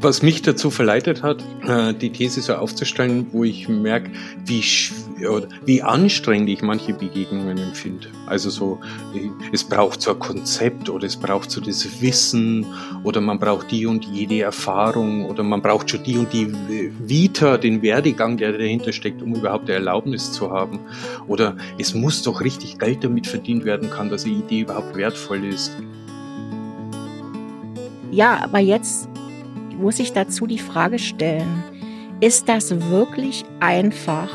Was mich dazu verleitet hat, äh, die These so aufzustellen, wo ich merke, wie, wie anstrengend ich manche Begegnungen empfinde. Also so, es braucht so ein Konzept oder es braucht so das Wissen oder man braucht die und jede Erfahrung oder man braucht schon die und die Vita, den Werdegang, der dahinter steckt, um überhaupt eine Erlaubnis zu haben. Oder es muss doch richtig Geld damit verdient werden kann, dass eine Idee überhaupt wertvoll ist. Ja, aber jetzt muss ich dazu die Frage stellen, ist das wirklich einfach,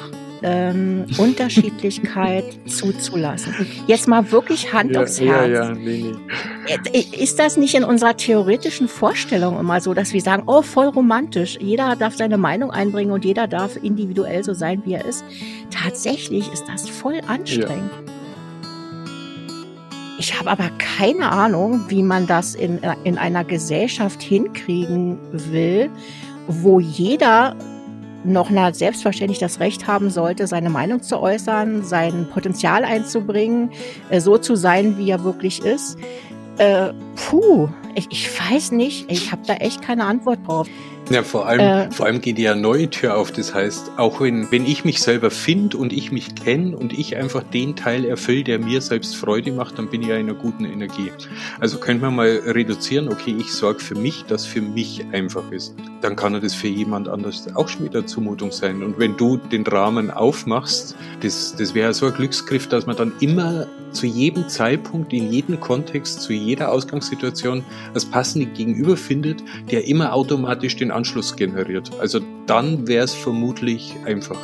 ähm, Unterschiedlichkeit zuzulassen. Jetzt mal wirklich Hand ja, aufs Herz. Ja, ja, nee, nee. Äh, ist das nicht in unserer theoretischen Vorstellung immer so, dass wir sagen, oh, voll romantisch, jeder darf seine Meinung einbringen und jeder darf individuell so sein, wie er ist? Tatsächlich ist das voll anstrengend. Ja. Ich habe aber keine Ahnung, wie man das in, äh, in einer Gesellschaft hinkriegen will, wo jeder noch na, selbstverständlich das Recht haben sollte, seine Meinung zu äußern, sein Potenzial einzubringen, äh, so zu sein, wie er wirklich ist. Äh, puh, ich, ich weiß nicht, ich habe da echt keine Antwort drauf. Ja, vor allem, äh, vor allem geht ja neue Tür auf. Das heißt, auch wenn, wenn ich mich selber finde und ich mich kenne und ich einfach den Teil erfülle, der mir selbst Freude macht, dann bin ich ja in einer guten Energie. Also könnte man mal reduzieren, okay, ich sorge für mich, dass für mich einfach ist. Dann kann das für jemand anders auch schon wieder Zumutung sein. Und wenn du den Rahmen aufmachst, das, das wäre so ein Glücksgriff, dass man dann immer zu jedem Zeitpunkt, in jedem Kontext, zu jeder Ausgangssituation das passende Gegenüber findet, der immer automatisch den Anschluss generiert. Also dann wäre es vermutlich einfach.